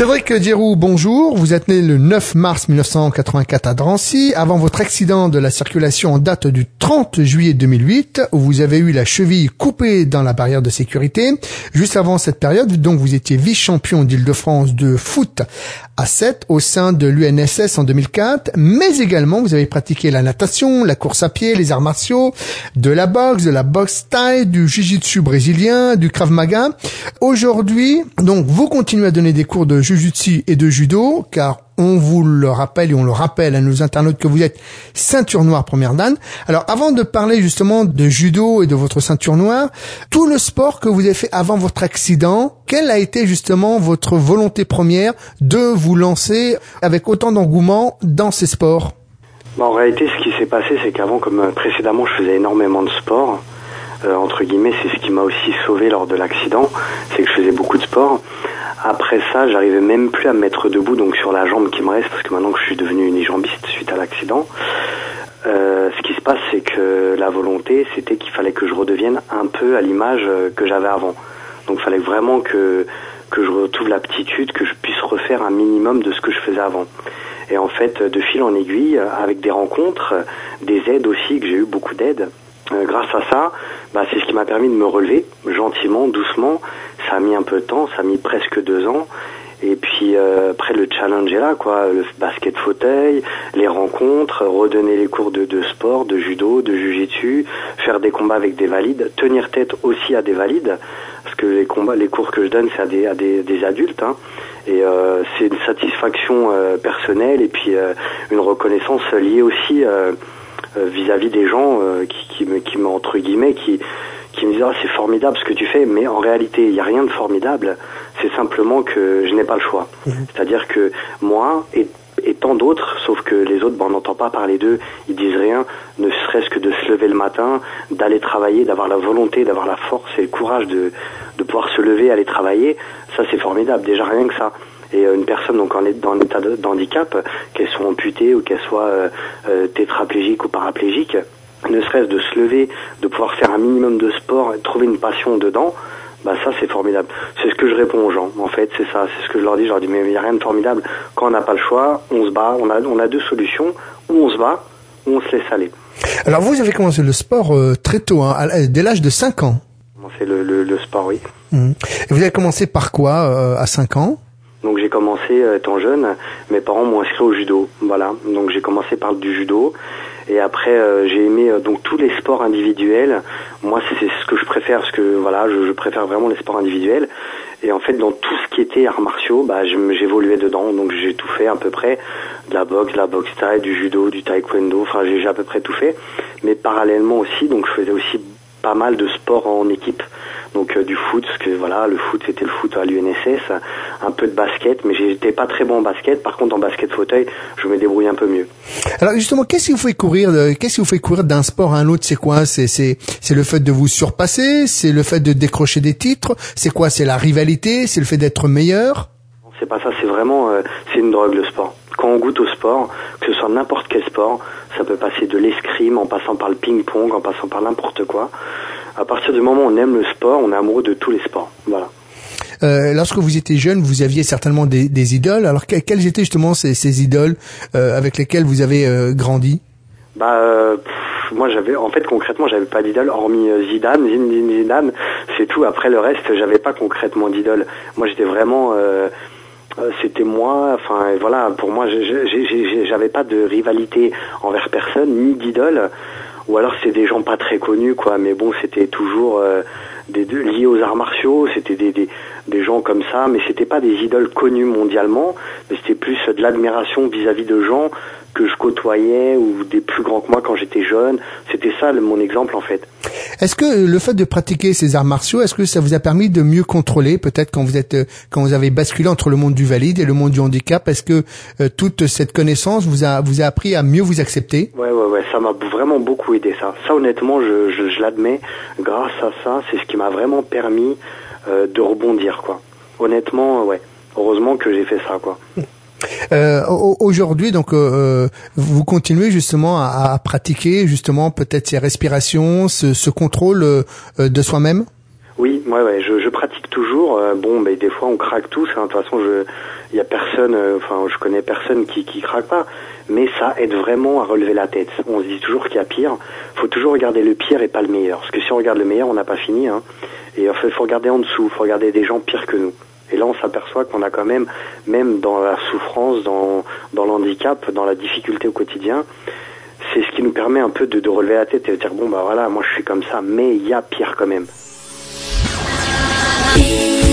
Cédric Dierou, bonjour. Vous êtes né le 9 mars 1984 à Drancy. Avant votre accident de la circulation en date du 30 juillet 2008, où vous avez eu la cheville coupée dans la barrière de sécurité. Juste avant cette période, donc, vous étiez vice-champion d'Île-de-France de foot à 7 au sein de l'UNSS en 2004, mais également vous avez pratiqué la natation, la course à pied, les arts martiaux, de la boxe, de la boxe taille, du jiu-jitsu brésilien, du krav maga. Aujourd'hui, donc, vous continuez à donner des cours de jujutsu et de judo, car on vous le rappelle et on le rappelle à nos internautes que vous êtes ceinture noire première dan. Alors avant de parler justement de judo et de votre ceinture noire, tout le sport que vous avez fait avant votre accident, quelle a été justement votre volonté première de vous lancer avec autant d'engouement dans ces sports? En réalité, ce qui s'est passé, c'est qu'avant, comme euh, précédemment, je faisais énormément de sport. Euh, entre guillemets, c'est ce qui m'a aussi sauvé lors de l'accident, c'est que je faisais beaucoup de sport. Après ça, j'arrivais même plus à me mettre debout, donc sur la jambe qui me reste, parce que maintenant que je suis devenu unijambiste suite à l'accident. Euh, ce qui se passe, c'est que la volonté, c'était qu'il fallait que je redevienne un peu à l'image euh, que j'avais avant. Donc il fallait vraiment que, que je retrouve l'aptitude, que je puisse refaire un minimum de ce que je faisais avant. Et en fait, de fil en aiguille, avec des rencontres, des aides aussi, que j'ai eu beaucoup d'aides, euh, grâce à ça, bah, c'est ce qui m'a permis de me relever gentiment, doucement. Ça a mis un peu de temps, ça a mis presque deux ans. Et puis euh, après le challenge est là, quoi, le basket fauteuil, les rencontres, redonner les cours de, de sport, de judo, de jujitsu, faire des combats avec des valides, tenir tête aussi à des valides, parce que les combats, les cours que je donne, c'est à des, à des, adultes, hein, et euh, c'est une satisfaction personnelle et puis une reconnaissance liée aussi euh, vis-à-vis des gens euh, qui, qui me, qui me, entre guillemets, qui qui me disent ah, c'est formidable ce que tu fais, mais en réalité il n'y a rien de formidable. C'est simplement que je n'ai pas le choix. C'est-à-dire que moi et, et tant d'autres, sauf que les autres, ben, on n'entend pas parler d'eux, ils disent rien, ne serait-ce que de se lever le matin, d'aller travailler, d'avoir la volonté, d'avoir la force et le courage de, de pouvoir se lever, aller travailler, ça c'est formidable. Déjà rien que ça et euh, une personne donc en, dans l'état de, handicap, qu'elle soit amputée ou qu'elle soit euh, euh, tétraplégique ou paraplégique, ne serait-ce de se lever, de pouvoir faire un minimum de sport, trouver une passion dedans, bah ça c'est formidable. C'est ce que je réponds aux gens. En fait, c'est ça, c'est ce que je leur dis. Je leur dis mais il n'y a rien de formidable. Quand on n'a pas le choix, on se bat. On a on a deux solutions. Ou on se bat, ou on se laisse aller. Alors vous avez commencé le sport euh, très tôt, hein, à- dès l'âge de 5 ans. C'est le, le, le sport, oui. Mhm. Et vous avez commencé par quoi euh, à 5 ans? Commencé euh, étant jeune, mes parents m'ont inscrit au judo, voilà. Donc j'ai commencé par du judo et après euh, j'ai aimé euh, donc tous les sports individuels. Moi c'est ce que je préfère que voilà, je, préfère vraiment les sports individuels. Et en fait dans tout ce qui était arts martiaux, bah j'évoluais dedans. Donc j'ai tout fait à peu près de la boxe, de la boxe thaï, du judo, du taekwondo. Enfin j'ai j'ai à peu près tout fait. Mais parallèlement aussi, donc je faisais aussi pas mal de sports en équipe. Donc euh, du foot, parce que voilà, le foot c'était le foot à l'UNSS, un peu de basket, mais j'étais pas très bon en basket. Par contre en basket fauteuil, je me débrouille un peu mieux. Alors justement, qu'est-ce qui vous fait courir de- Qu'est-ce qui vous fait courir d'un sport à un autre? C'est quoi? C'est c'est c'est le fait de vous surpasser? C'est le fait de décrocher des titres? C'est quoi? C'est la rivalité? C'est le fait d'être meilleur? C'est pas ça, c'est vraiment euh, c'est une drogue le sport. Quand on goûte au sport, que ce soit n'importe quel sport, ça peut passer de l'escrime en passant par le ping-pong, en passant par n'importe quoi. À partir du moment où on aime le sport, on est amoureux de tous les sports. Voilà. Euh, lorsque vous étiez jeune, vous aviez certainement des, des idoles. Alors que- quelles étaient justement ces, ces idoles euh, avec lesquelles vous avez euh, grandi? Bah, pff, moi j'avais, en fait concrètement, j'avais pas d'idole hormis Zidane, Zinedine Zidane, c'est tout. Après le reste, j'avais pas concrètement d'idole. Moi j'étais vraiment, c'était moi. Enfin voilà, pour moi, j'avais pas de rivalité envers personne, ni d'idole. Ou alors c'est des gens pas très connus, quoi. Mais bon, c'était toujours euh, des, de- liés aux arts martiaux. C'était des, des, des gens comme ça, mais c'était pas des idoles connues mondialement. Mais c'était plus de l'admiration vis-à-vis de gens que je côtoyais ou des plus grands que moi quand j'étais jeune. C'était ça le- mon exemple en fait. Est-ce que le fait de pratiquer ces arts martiaux, est-ce que ça vous a permis de mieux contrôler, peut-être quand vous êtes, euh, quand vous avez basculé entre le monde du valide et le monde du handicap, est-ce que euh, toute cette connaissance vous a vous a appris à mieux vous accepter? Ouais, ouais, ouais, ça m'a vraiment beaucoup aidé ça. Ça honnêtement, je, je, l'admets. Grâce à ça, c'est ce qui m'a vraiment permis euh, de rebondir quoi. Honnêtement, ouais. Heureusement que j'ai fait ça quoi. Euh, au- Aujourd'hui, donc, euh, euh, vous continuez justement à, à pratiquer justement peut-être ces respirations, ce, ce contrôle euh, euh, de soi-même? Ouais, ouais, je, je pratique toujours. Euh, bon, des fois on craque tous. hein. De toute façon, je, y a personne, euh, enfin, je connais personne qui qui craque pas. Mais ça aide vraiment à relever la tête. On se dit toujours qu'il y a pire. Faut toujours regarder le pire et pas le meilleur. Parce que si on regarde le meilleur, on n'a pas fini. Hein. Et en fait, faut regarder en dessous. Faut regarder des gens pires que nous. Et là, on s'aperçoit qu'on a quand même, même dans la souffrance, dans dans l'handicap, dans la difficulté au quotidien, c'est ce qui nous permet un peu de, de relever la tête et de dire bon bah voilà, moi je suis comme ça, mais il y a pire quand même. Música